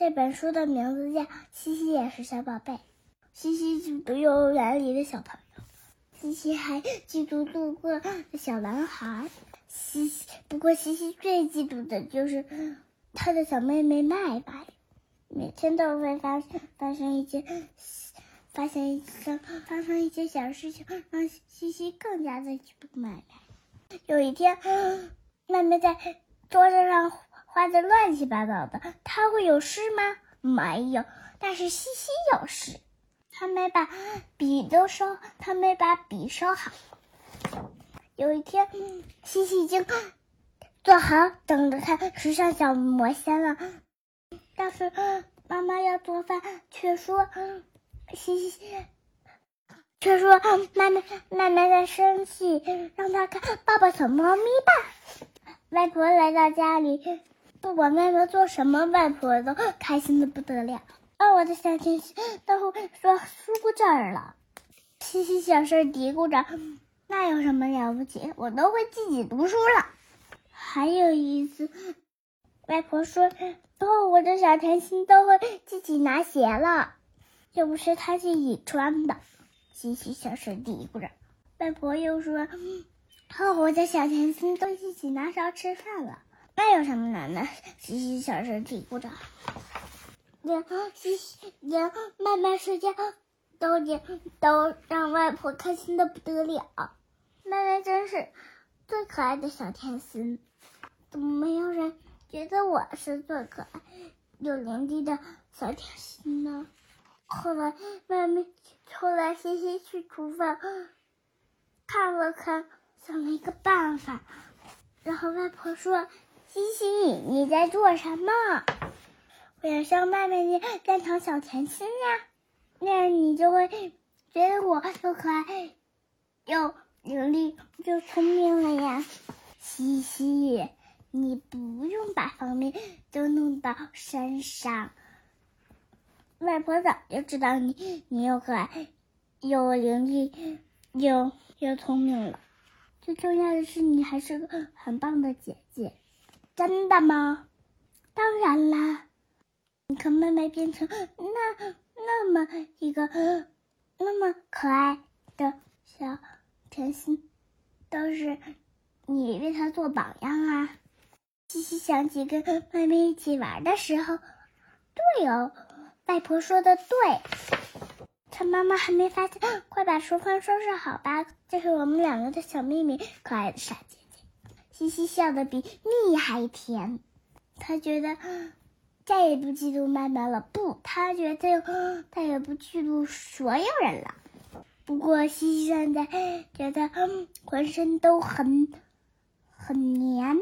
这本书的名字叫《西西也是小宝贝》。西西嫉妒幼儿园里的小朋友，西西还嫉妒路过的小男孩。西西不过，西西最嫉妒的就是他的小妹妹麦麦，每天都会发发生一件发现一些发生一些小事情，让西西更加的嫉妒麦麦。有一天，麦麦在桌子上画的乱七八糟的，他会有事吗？没有，但是西西有事。他没把笔都收，他没把笔收好。有一天，西西已经做好等着看时尚小魔仙了，但是妈妈要做饭，却说西西却说妈妈妈妈在生气，让他看抱抱小猫咪吧。外婆来到家里，不管外婆做什么，外婆都开心的不得了。哦，我的小天使都说书不这儿了。西西小声嘀咕着：“那有什么了不起？我都会自己读书了。”还有一次，外婆说：“哦，我的小甜心都会自己拿鞋了，又不是他自己穿的。”西西小声嘀咕着。外婆又说：“哦，我的小甜心都自己拿勺吃饭了，那有什么难的？”西西小声嘀咕着。连西西连麦麦睡觉都连都让外婆开心的不得了。麦麦真是最可爱的小甜心，怎么没有人觉得我是最可爱、有灵力的小甜心呢？后来麦麦后来西西去厨房看了看，想了一个办法，然后外婆说：“西西，你在做什么？”我要像麦麦那样变成小甜心呀，那样你就会觉得我又可爱又伶俐又聪明了呀。西西，你不用把方便都弄到身上。外婆早就知道你，你又可爱又伶俐又又聪明了。最重要的是，你还是个很棒的姐姐。真的吗？当然啦。你可妹妹变成那那么一个那么可爱的小甜心，都是你为她做榜样啊！西西想起跟妹妹一起玩的时候，对哦，外婆说的对。趁妈妈还没发现，快把厨房收拾好吧！这是我们两个的小秘密，可爱的傻姐西西笑得比蜜还甜，他觉得。再也不嫉妒妈妈了，不，他觉得再也不嫉妒所有人了。不过西西现在觉得浑身都很很黏。